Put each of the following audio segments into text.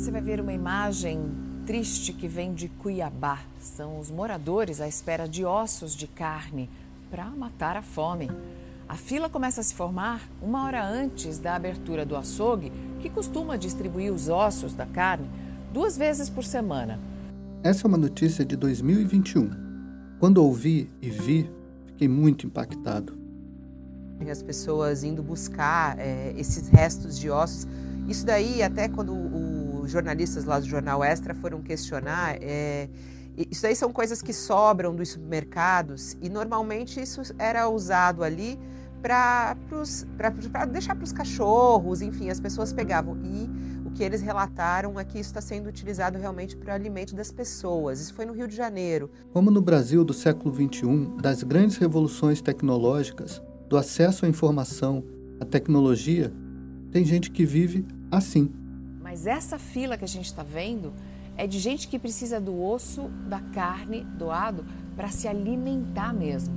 você vai ver uma imagem triste que vem de Cuiabá. São os moradores à espera de ossos de carne para matar a fome. A fila começa a se formar uma hora antes da abertura do açougue, que costuma distribuir os ossos da carne duas vezes por semana. Essa é uma notícia de 2021. Quando ouvi e vi, fiquei muito impactado. As pessoas indo buscar é, esses restos de ossos. Isso daí, até quando os jornalistas lá do Jornal Extra foram questionar, é, isso aí são coisas que sobram dos supermercados e normalmente isso era usado ali para deixar para os cachorros, enfim, as pessoas pegavam. E o que eles relataram é que isso está sendo utilizado realmente para o alimento das pessoas. Isso foi no Rio de Janeiro. Como no Brasil do século XXI, das grandes revoluções tecnológicas, do acesso à informação, à tecnologia, tem gente que vive assim. Mas essa fila que a gente está vendo é de gente que precisa do osso, da carne doado para se alimentar mesmo.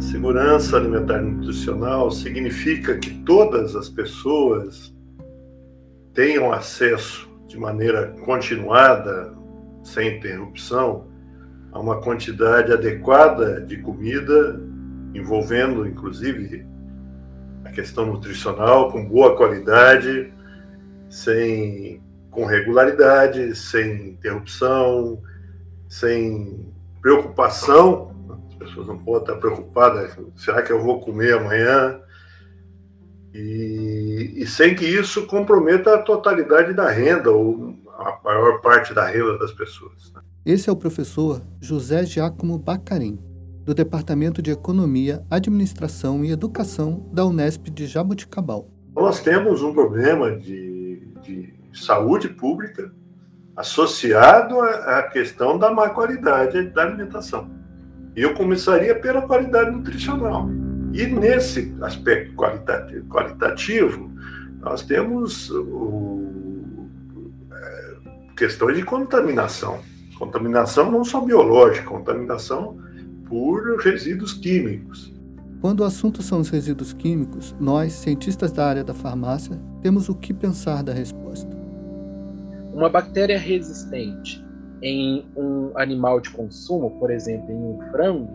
Segurança alimentar e nutricional significa que todas as pessoas tenham acesso de maneira continuada, sem interrupção, a uma quantidade adequada de comida, envolvendo inclusive a questão nutricional com boa qualidade, sem com regularidade, sem interrupção, sem preocupação. As pessoas não podem estar preocupadas, será que eu vou comer amanhã? E, e sem que isso comprometa a totalidade da renda ou a maior parte da renda das pessoas. Né? Esse é o professor José Giacomo Bacarim, do Departamento de Economia, Administração e Educação da Unesp de Jaboticabal. Nós temos um problema de, de saúde pública associado à questão da má qualidade da alimentação. Eu começaria pela qualidade nutricional. E nesse aspecto qualitativo, nós temos o, é, questões de contaminação. Contaminação não só biológica, contaminação por resíduos químicos. Quando o assunto são os resíduos químicos, nós, cientistas da área da farmácia, temos o que pensar da resposta. Uma bactéria resistente em um animal de consumo, por exemplo, em um frango,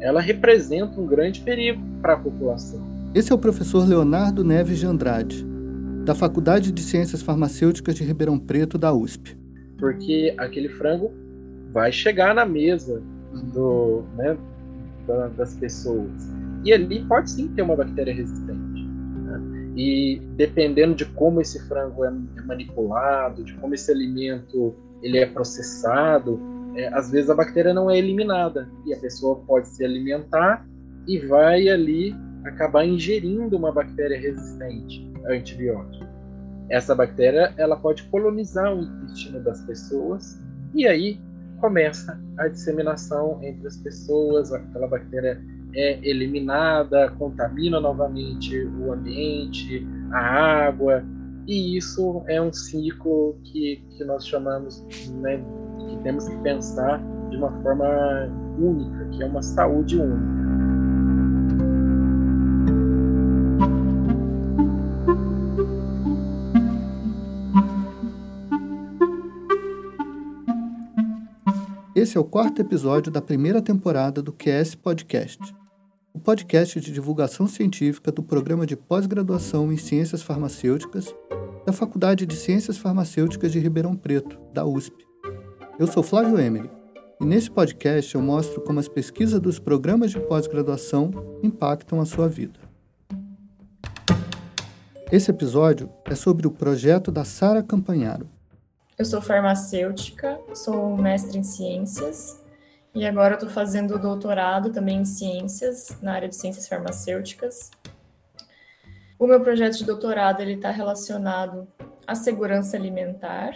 ela representa um grande perigo para a população. Esse é o professor Leonardo Neves de Andrade, da Faculdade de Ciências Farmacêuticas de Ribeirão Preto, da USP. Porque aquele frango vai chegar na mesa do, né, da, das pessoas. E ali pode sim ter uma bactéria resistente. Né? E dependendo de como esse frango é, manipulado, de como esse alimento ele é processado, é, às vezes a bactéria não é eliminada e a pessoa pode se alimentar e vai ali acabar ingerindo uma bactéria resistente a antibiótico. Essa bactéria ela pode colonizar o intestino das pessoas e aí começa a disseminação entre as pessoas, aquela bactéria é eliminada, contamina novamente o ambiente, a água, e isso é um ciclo que, que nós chamamos, né, que temos que pensar de uma forma única, que é uma saúde única. Esse é o quarto episódio da primeira temporada do QS Podcast, o podcast de divulgação científica do programa de pós-graduação em Ciências Farmacêuticas da Faculdade de Ciências Farmacêuticas de Ribeirão Preto, da USP. Eu sou Flávio Emery e nesse podcast eu mostro como as pesquisas dos programas de pós-graduação impactam a sua vida. Esse episódio é sobre o projeto da Sara Campanharo, eu sou farmacêutica, sou mestre em ciências e agora estou fazendo doutorado também em ciências, na área de ciências farmacêuticas. O meu projeto de doutorado ele está relacionado à segurança alimentar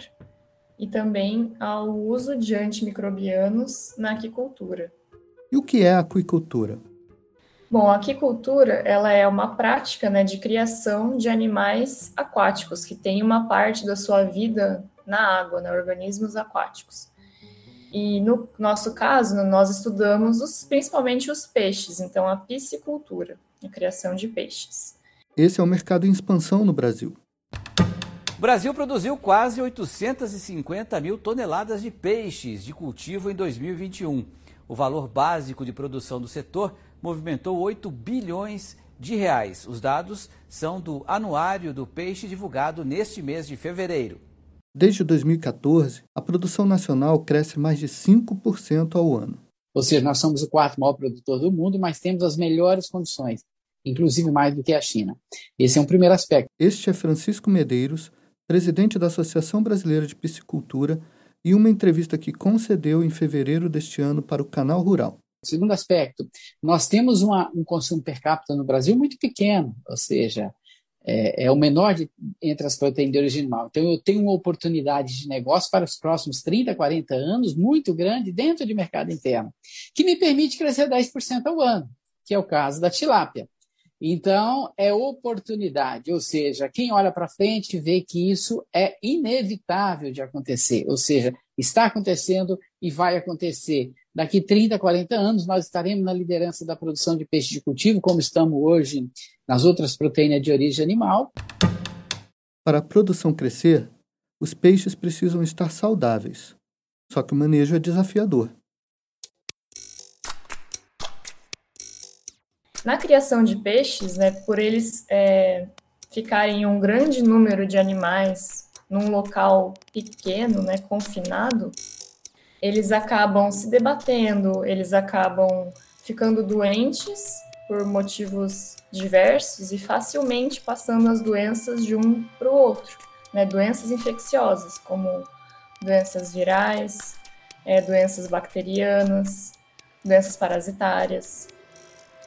e também ao uso de antimicrobianos na aquicultura. E o que é a aquicultura? Bom, a aquicultura ela é uma prática né, de criação de animais aquáticos que tem uma parte da sua vida na água, né, organismos aquáticos. E no nosso caso, nós estudamos os, principalmente os peixes, então a piscicultura, a criação de peixes. Esse é um mercado em expansão no Brasil. O Brasil produziu quase 850 mil toneladas de peixes de cultivo em 2021. O valor básico de produção do setor movimentou 8 bilhões de reais. Os dados são do Anuário do Peixe divulgado neste mês de fevereiro. Desde 2014, a produção nacional cresce mais de 5% ao ano. Ou seja, nós somos o quarto maior produtor do mundo, mas temos as melhores condições, inclusive mais do que a China. Esse é um primeiro aspecto. Este é Francisco Medeiros, presidente da Associação Brasileira de Piscicultura, e uma entrevista que concedeu em fevereiro deste ano para o Canal Rural. Segundo aspecto, nós temos uma, um consumo per capita no Brasil muito pequeno, ou seja, é, é o menor de, entre as proteínas de origem animal. Então, eu tenho uma oportunidade de negócio para os próximos 30, 40 anos muito grande dentro de mercado interno, que me permite crescer 10% ao ano, que é o caso da tilápia. Então, é oportunidade, ou seja, quem olha para frente vê que isso é inevitável de acontecer, ou seja, está acontecendo e vai acontecer. Daqui 30, 40 anos, nós estaremos na liderança da produção de peixe de cultivo, como estamos hoje nas outras proteínas de origem animal. Para a produção crescer, os peixes precisam estar saudáveis. Só que o manejo é desafiador. Na criação de peixes, né, por eles é, ficarem um grande número de animais num local pequeno, né, confinado, eles acabam se debatendo, eles acabam ficando doentes por motivos diversos e facilmente passando as doenças de um para o outro, né? Doenças infecciosas, como doenças virais, é, doenças bacterianas, doenças parasitárias.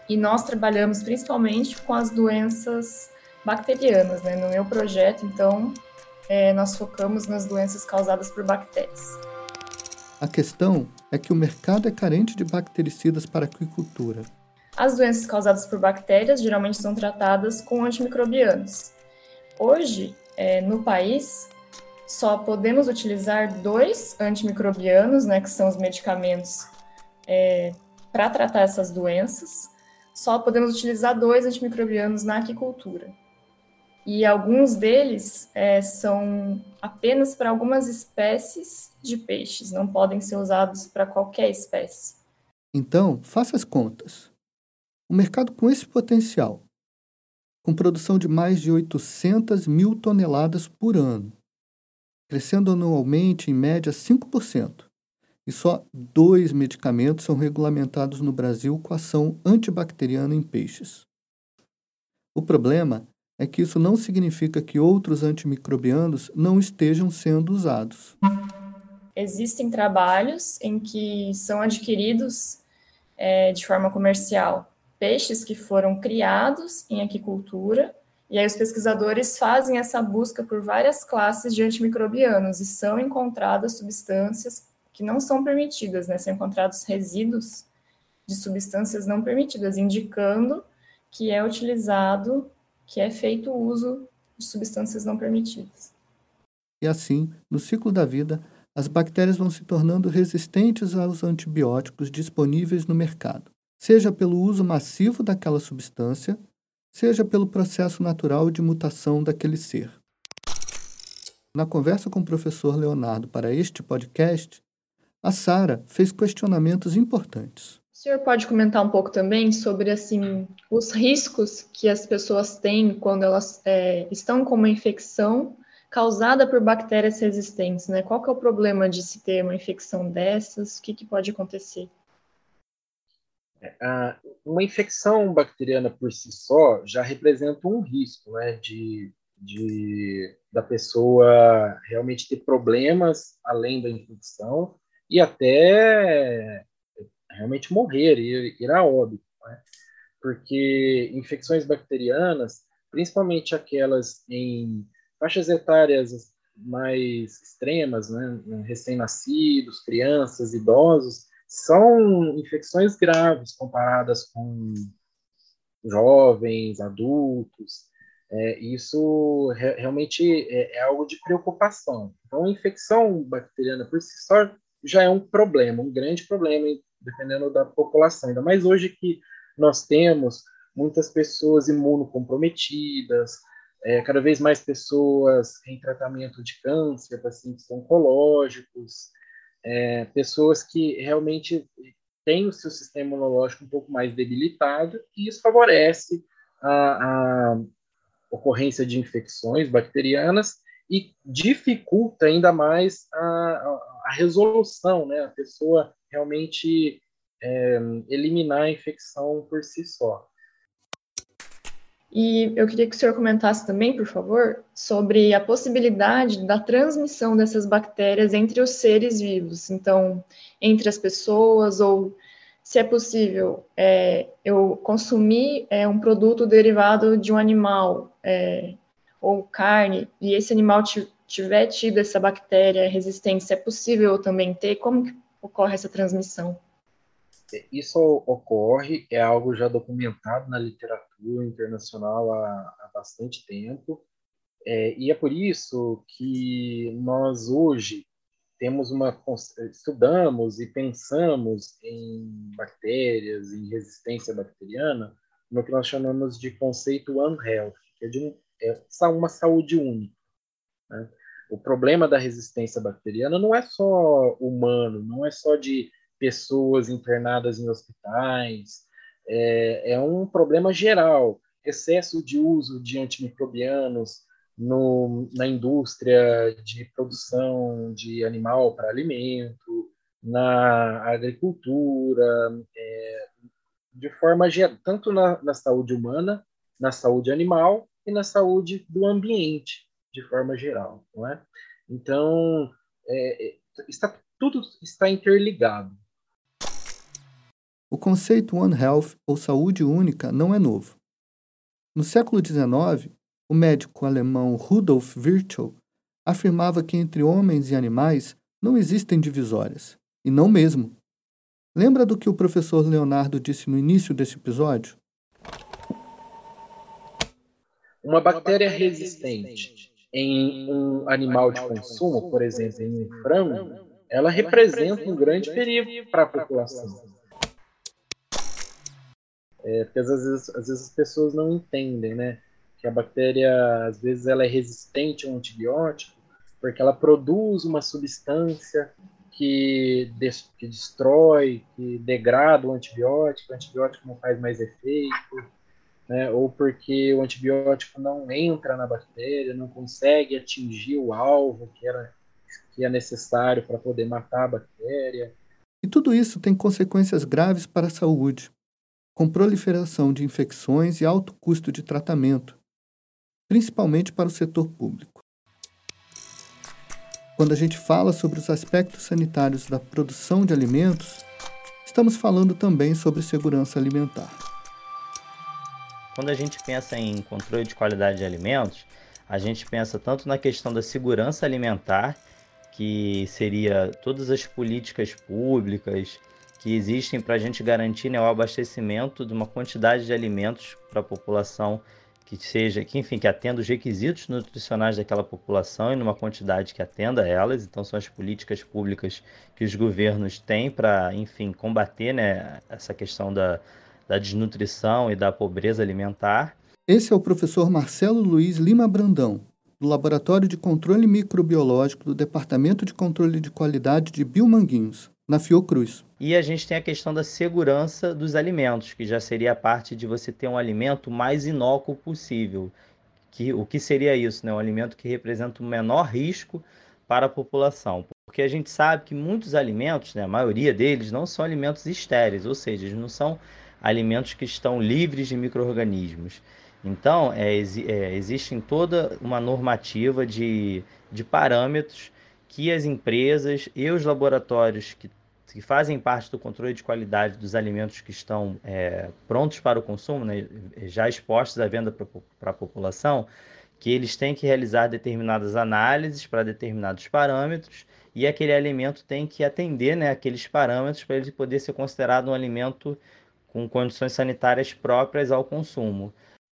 E nós trabalhamos principalmente com as doenças bacterianas, né? No meu projeto, então, é, nós focamos nas doenças causadas por bactérias. A questão é que o mercado é carente de bactericidas para aquicultura. As doenças causadas por bactérias geralmente são tratadas com antimicrobianos. Hoje, é, no país, só podemos utilizar dois antimicrobianos, né, que são os medicamentos é, para tratar essas doenças. Só podemos utilizar dois antimicrobianos na aquicultura e alguns deles é, são apenas para algumas espécies de peixes, não podem ser usados para qualquer espécie. Então, faça as contas. Um mercado com esse potencial, com produção de mais de 800 mil toneladas por ano, crescendo anualmente em média 5%, e só dois medicamentos são regulamentados no Brasil com ação antibacteriana em peixes. O problema é que isso não significa que outros antimicrobianos não estejam sendo usados. Existem trabalhos em que são adquiridos é, de forma comercial peixes que foram criados em aquicultura, e aí os pesquisadores fazem essa busca por várias classes de antimicrobianos e são encontradas substâncias que não são permitidas, né? São encontrados resíduos de substâncias não permitidas, indicando que é utilizado que é feito o uso de substâncias não permitidas. E assim, no ciclo da vida, as bactérias vão se tornando resistentes aos antibióticos disponíveis no mercado, seja pelo uso massivo daquela substância, seja pelo processo natural de mutação daquele ser. Na conversa com o professor Leonardo para este podcast, a Sara fez questionamentos importantes. O senhor pode comentar um pouco também sobre assim os riscos que as pessoas têm quando elas é, estão com uma infecção causada por bactérias resistentes, né? Qual que é o problema de se ter uma infecção dessas? O que, que pode acontecer? É, uma infecção bacteriana por si só já representa um risco, né? De, de da pessoa realmente ter problemas além da infecção e até realmente morrer, ir, ir a óbito. Né? Porque infecções bacterianas, principalmente aquelas em faixas etárias mais extremas, né? recém-nascidos, crianças, idosos, são infecções graves comparadas com jovens, adultos. É, isso re realmente é, é, algo de preocupação. Então, a infecção bacteriana por si só já é um problema, um grande problema dependendo da população. Ainda mais hoje que nós temos muitas pessoas imunocomprometidas, é, cada vez mais pessoas em tratamento de câncer, pacientes oncológicos, é, pessoas que realmente têm o seu sistema imunológico um pouco mais debilitado, e isso favorece a, a ocorrência de infecções bacterianas e dificulta ainda mais a, a, a resolução, né? A pessoa realmente é, eliminar a infecção por si só. E eu queria que o senhor comentasse também, por favor, sobre a possibilidade da transmissão dessas bactérias entre os seres vivos, então, entre as pessoas, ou se é possível é, eu consumir é, um produto derivado de um animal, é, ou carne, e esse animal tiver tido essa bactéria resistência, é possível eu também ter? Como que ocorre essa transmissão? Isso ocorre, é algo já documentado na literatura internacional há, há bastante tempo, é, e é por isso que nós hoje temos uma estudamos e pensamos em bactérias, em resistência bacteriana, no que nós chamamos de conceito One Health, que é de é uma saúde única. Né? O problema da resistência bacteriana não é só humano, não é só de pessoas internadas em hospitais, é, é um problema geral. Excesso de uso de antimicrobianos no, na indústria de produção de animal para alimento, na agricultura, é, de forma geral, tanto na, na saúde humana, na saúde animal e na saúde do ambiente, de forma geral, não é? Então, é, é está, tudo está interligado. O conceito One Health, ou saúde única, não é novo. No século XIX, o médico alemão Rudolf Virchow afirmava que entre homens e animais não existem divisórias, e não mesmo. Lembra do que o professor Leonardo disse no início desse episódio? Uma bactéria resistente em um animal de consumo, por exemplo, em um frango, ela representa um grande perigo para a população. É, porque às vezes, às vezes as pessoas não entendem, né? Que a bactéria, às vezes, ela é resistente a um antibiótico porque ela produz uma substância que, des, que destrói, que degrada o antibiótico, o antibiótico não faz mais efeito, né? ou porque o antibiótico não entra na bactéria, não consegue atingir o alvo que, era, que é necessário para poder matar a bactéria. E tudo isso tem consequências graves para a saúde com proliferação de infecções e alto custo de tratamento, principalmente para o setor público. Quando a gente fala sobre os aspectos sanitários da produção de alimentos, estamos falando também sobre segurança alimentar. Quando a gente pensa em controle de qualidade de alimentos, a gente pensa tanto na questão da segurança alimentar, que seria todas as políticas públicas, que existem para a gente garantir né, o abastecimento de uma quantidade de alimentos para a população que seja, que enfim, que atenda os requisitos nutricionais daquela população e numa quantidade que atenda elas. Então são as políticas públicas que os governos têm para, enfim, combater né, essa questão da, da desnutrição e da pobreza alimentar. Esse é o professor Marcelo Luiz Lima Brandão, do Laboratório de Controle Microbiológico do Departamento de Controle de Qualidade de Biomanguinhos, na Fiocruz. E a gente tem a questão da segurança dos alimentos, que já seria a parte de você ter um alimento mais inócuo possível. Que, o que seria isso? Né? Um alimento que representa o menor risco para a população. Porque a gente sabe que muitos alimentos, né, a maioria deles, não são alimentos estéreis, ou seja, eles não são alimentos que estão livres de micro-organismos. Então, é, é, existe toda uma normativa de, de parâmetros que as empresas e os laboratórios que que fazem parte do controle de qualidade dos alimentos que estão é, prontos para o consumo, né, já expostos à venda para a população, que eles têm que realizar determinadas análises para determinados parâmetros e aquele alimento tem que atender né, aqueles parâmetros para ele poder ser considerado um alimento com condições sanitárias próprias ao consumo.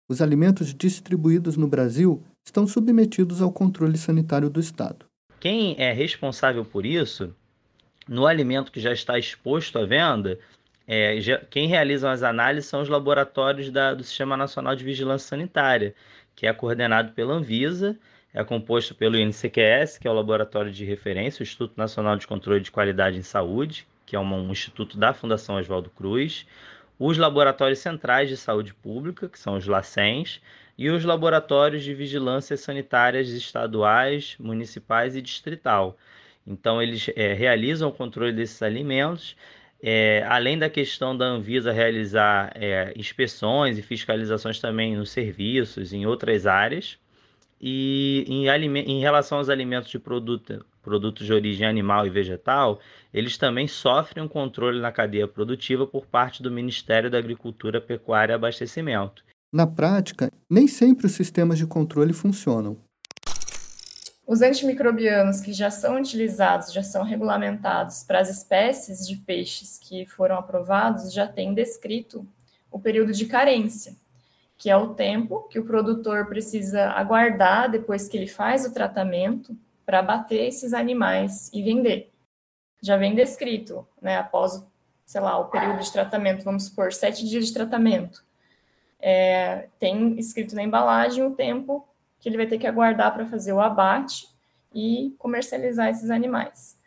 Os alimentos distribuídos no Brasil estão submetidos ao controle sanitário do Estado. Quem é responsável por isso no alimento que já está exposto à venda é, quem realizam as análises são os laboratórios da, do Sistema Nacional de Vigilância Sanitária, que é coordenado pela Anvisa, é composto pelo INCQS, que é o laboratório de referência, o Instituto Nacional de Controle de Qualidade em Saúde, que é um instituto da Fundação Oswaldo Cruz, os laboratórios centrais de saúde pública, que são os LACENS, e os laboratórios de vigilância sanitárias estaduais, municipais e distrital. Então, eles é, realizam o controle desses alimentos, é, além da questão da Anvisa realizar é, inspeções e fiscalizações também nos serviços, em outras áreas. E em, em relação aos alimentos de produto, produtos de origem animal e vegetal, eles também sofrem um controle na cadeia produtiva por parte do Ministério da Agricultura, Pecuária e Abastecimento. Na prática, nem sempre os sistemas de controle funcionam. Os antimicrobianos que já são utilizados, já são regulamentados para as espécies de peixes que foram aprovados, já têm descrito o período de carência, que é o tempo que o produtor precisa aguardar depois que ele faz o tratamento para abater esses animais e vender. Já vem descrito, né, após, sei lá, o período de tratamento, vamos supor, sete dias de tratamento é, tem escrito na embalagem o tempo que ele vai ter que aguardar para fazer o abate e comercializar esses animais.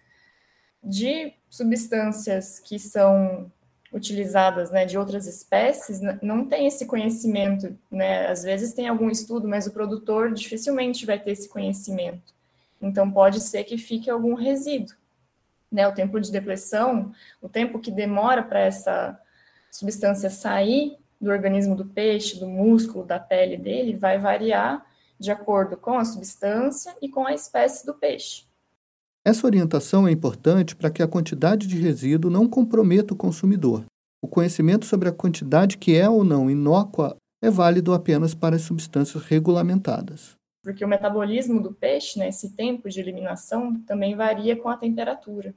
De substâncias que são utilizadas né, de outras espécies, não tem esse conhecimento, né? Às vezes tem algum estudo, mas o produtor dificilmente vai ter esse conhecimento. Então pode ser que fique algum resíduo. Né? O tempo de depressão, o tempo que demora para essa substância sair do organismo do peixe, do músculo, da pele dele, vai variar de acordo com a substância e com a espécie do peixe. Essa orientação é importante para que a quantidade de resíduo não comprometa o consumidor. O conhecimento sobre a quantidade que é ou não inócua é válido apenas para as substâncias regulamentadas. Porque o metabolismo do peixe, né, esse tempo de eliminação, também varia com a temperatura.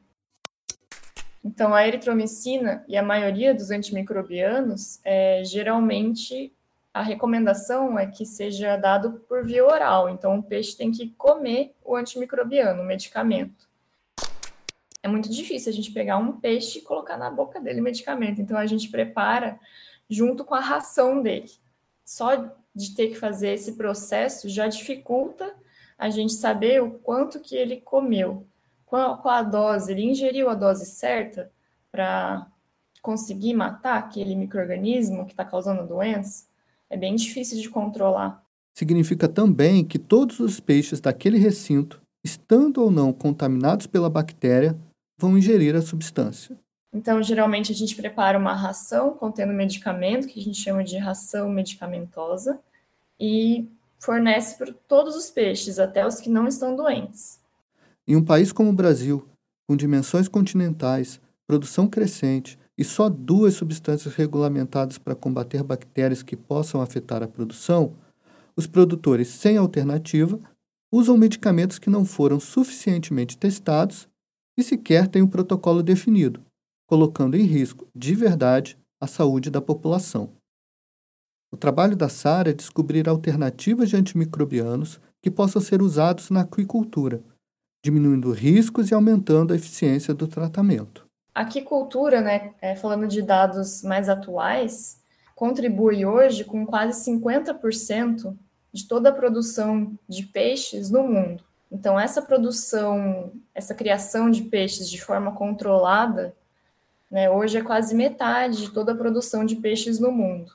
Então, a eritromicina e a maioria dos antimicrobianos, é, geralmente, a recomendação é que seja dado por via oral. Então, o peixe tem que comer o antimicrobiano, o medicamento. É muito difícil a gente pegar um peixe e colocar na boca dele o medicamento. Então, a gente prepara junto com a ração dele. Só de ter que fazer esse processo já dificulta a gente saber o quanto que ele comeu qual, qual a dose, ele ingeriu a dose certa para conseguir matar aquele microorganismo que está causando a doença, é bem difícil de controlar. Significa também que todos os peixes daquele recinto, estando ou não contaminados pela bactéria, vão ingerir a substância. Então, geralmente a gente prepara uma ração contendo medicamento, que a gente chama de ração medicamentosa, e fornece para todos os peixes, até os que não estão doentes. Em um país como o Brasil, com dimensões continentais, produção crescente e só duas substâncias regulamentadas para combater bactérias que possam afetar a produção, os produtores sem alternativa usam medicamentos que não foram suficientemente testados e sequer têm um protocolo definido, colocando em risco, de verdade, a saúde da população. O trabalho da SARA é descobrir alternativas de antimicrobianos que possam ser usados na aquicultura diminuindo riscos e aumentando a eficiência do tratamento. A aquicultura, né, é, falando de dados mais atuais, contribui hoje com quase 50% de toda a produção de peixes no mundo. Então, essa produção, essa criação de peixes de forma controlada, né, hoje é quase metade de toda a produção de peixes no mundo.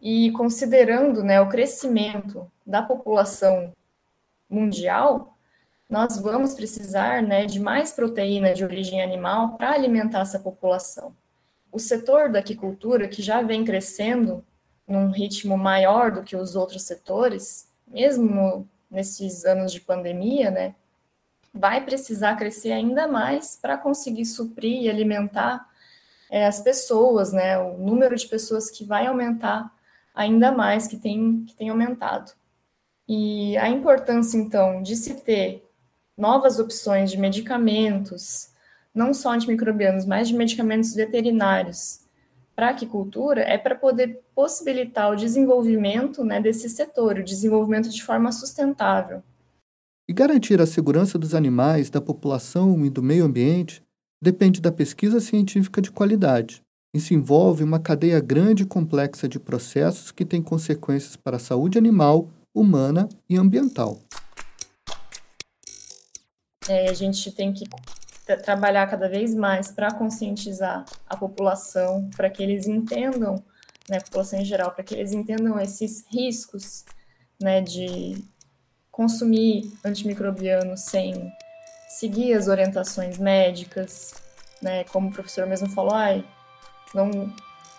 E considerando né, o crescimento da população mundial, nós vamos precisar né, de mais proteína de origem animal para alimentar essa população. O setor da aquicultura, que já vem crescendo num ritmo maior do que os outros setores, mesmo nesses anos de pandemia, né, vai precisar crescer ainda mais para conseguir suprir e alimentar é, as pessoas, né, o número de pessoas que vai aumentar ainda mais, que tem, que tem aumentado. E a importância, então, de se ter novas opções de medicamentos, não só antimicrobianos, mas de medicamentos veterinários para a aquicultura, é para poder possibilitar o desenvolvimento né, desse setor, o desenvolvimento de forma sustentável. E garantir a segurança dos animais, da população e do meio ambiente depende da pesquisa científica de qualidade. Isso envolve uma cadeia grande e complexa de processos que têm consequências para a saúde animal, humana e ambiental. É, a gente tem que trabalhar cada vez mais para conscientizar a população, para que eles entendam, né, a população em geral, para que eles entendam esses riscos, né, de consumir antimicrobianos sem seguir as orientações médicas, né, como o professor mesmo falou, ai, não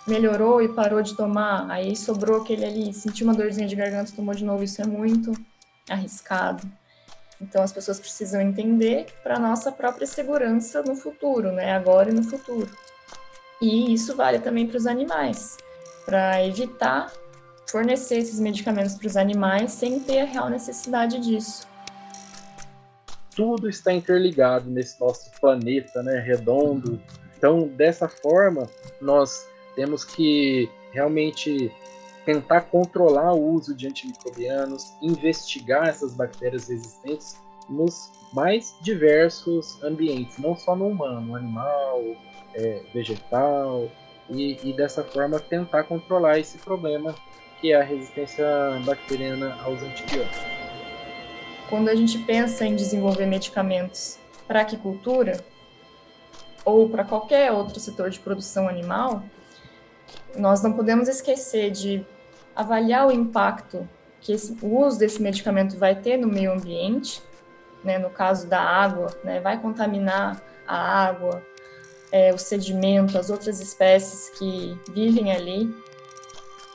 melhorou e parou de tomar, aí sobrou aquele ali, sentiu uma dorzinha de garganta, tomou de novo, isso é muito arriscado. Então as pessoas precisam entender para nossa própria segurança no futuro, né? Agora e no futuro. E isso vale também para os animais, para evitar fornecer esses medicamentos para os animais sem ter a real necessidade disso. Tudo está interligado nesse nosso planeta, né, redondo. Então, dessa forma, nós temos que realmente tentar controlar o uso de antimicrobianos, investigar essas bactérias resistentes nos mais diversos ambientes, não só no humano, animal, é, vegetal, e, e, dessa forma tentar controlar esse problema que é a resistência bacteriana aos antibióticos. Quando a gente pensa em desenvolver medicamentos para aquicultura ou para qualquer outro setor de produção animal, nós não podemos esquecer de avaliar o impacto que esse, o uso desse medicamento vai ter no meio ambiente, né, no caso da água, né, vai contaminar a água, é, o sedimento, as outras espécies que vivem ali,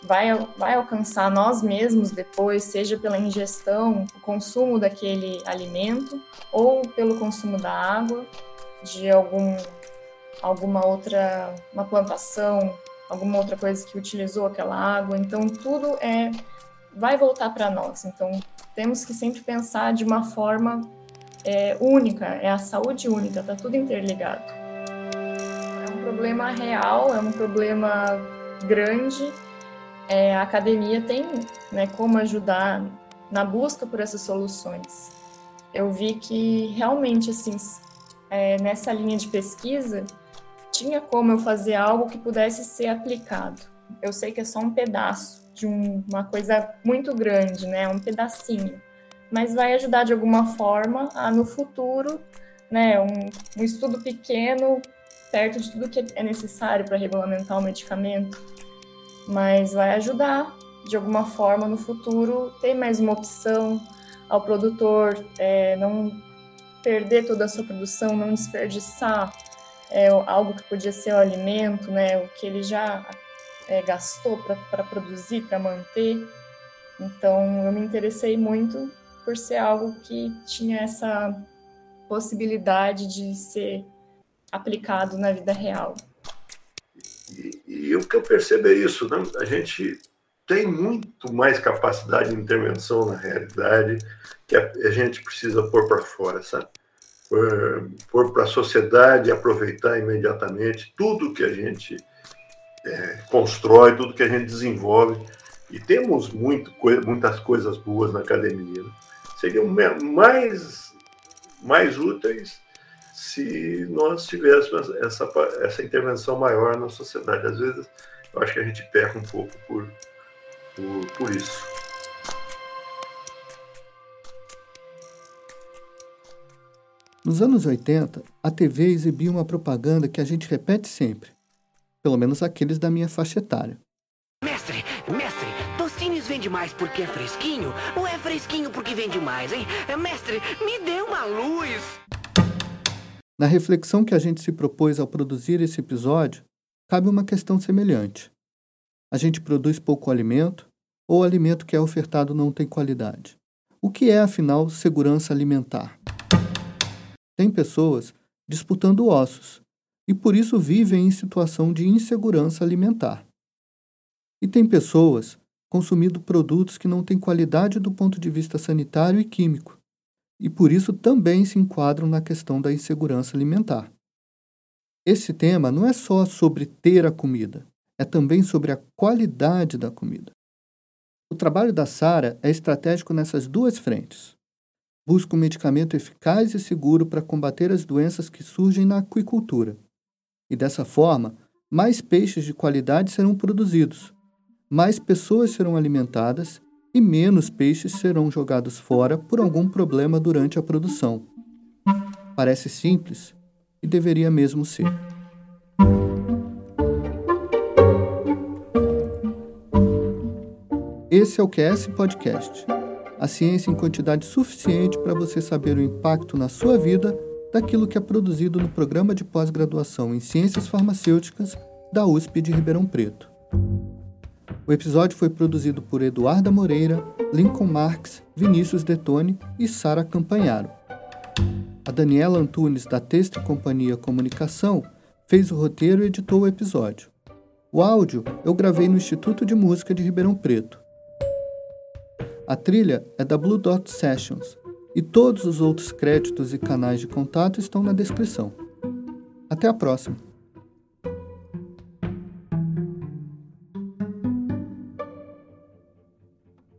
vai, vai alcançar nós mesmos depois, seja pela ingestão, o consumo daquele alimento, ou pelo consumo da água, de algum, alguma outra, uma plantação, alguma outra coisa que utilizou aquela água. Então, tudo é vai voltar para nós. Então, temos que sempre pensar de uma forma é, única, é a saúde única, está tudo interligado. É um problema real, é um problema grande. É, a academia tem né, como ajudar na busca por essas soluções. Eu vi que realmente, assim, é, nessa linha de pesquisa, tinha como eu fazer algo que pudesse ser aplicado. Eu sei que é só um pedaço de um, uma coisa muito grande, né? Um pedacinho, mas vai ajudar de alguma forma a no futuro, né? Um, um estudo pequeno perto de tudo que é necessário para regulamentar o medicamento, mas vai ajudar de alguma forma no futuro ter mais uma opção ao produtor é, não perder toda a sua produção, não desperdiçar é, algo que podia ser o alimento, né, o que ele já é, gastou para produzir, para manter. Então, eu me interessei muito por ser algo que tinha essa possibilidade de ser aplicado na vida real. E, e o que eu percebo é isso, né? a gente tem muito mais capacidade de intervenção na realidade que a, a gente precisa pôr para fora, sabe? pôr para a sociedade aproveitar imediatamente tudo que a gente é, constrói, tudo que a gente desenvolve. E temos muito, muitas coisas boas na academia. Né? Seriam mais, mais úteis se nós tivéssemos essa, essa intervenção maior na sociedade. Às vezes, eu acho que a gente peca um pouco por, por, por isso. Nos anos 80, a TV exibia uma propaganda que a gente repete sempre, pelo menos aqueles da minha faixa etária. Mestre, mestre, Tostines vende mais porque é fresquinho ou é fresquinho porque vende mais, hein? Mestre, me dê uma luz! Na reflexão que a gente se propôs ao produzir esse episódio, cabe uma questão semelhante. A gente produz pouco alimento ou o alimento que é ofertado não tem qualidade? O que é, afinal, segurança alimentar? Tem pessoas disputando ossos e por isso vivem em situação de insegurança alimentar. E tem pessoas consumindo produtos que não têm qualidade do ponto de vista sanitário e químico, e por isso também se enquadram na questão da insegurança alimentar. Esse tema não é só sobre ter a comida, é também sobre a qualidade da comida. O trabalho da Sara é estratégico nessas duas frentes busca um medicamento eficaz e seguro para combater as doenças que surgem na aquicultura. E dessa forma, mais peixes de qualidade serão produzidos, mais pessoas serão alimentadas e menos peixes serão jogados fora por algum problema durante a produção. Parece simples e deveria mesmo ser. Esse é o QS Podcast. A ciência em quantidade suficiente para você saber o impacto na sua vida daquilo que é produzido no programa de pós-graduação em Ciências Farmacêuticas da USP de Ribeirão Preto. O episódio foi produzido por Eduarda Moreira, Lincoln Marx, Vinícius Detone e Sara Campanharo. A Daniela Antunes, da Texto e Companhia Comunicação, fez o roteiro e editou o episódio. O áudio eu gravei no Instituto de Música de Ribeirão Preto. A trilha é da Blue Dot Sessions e todos os outros créditos e canais de contato estão na descrição. Até a próxima!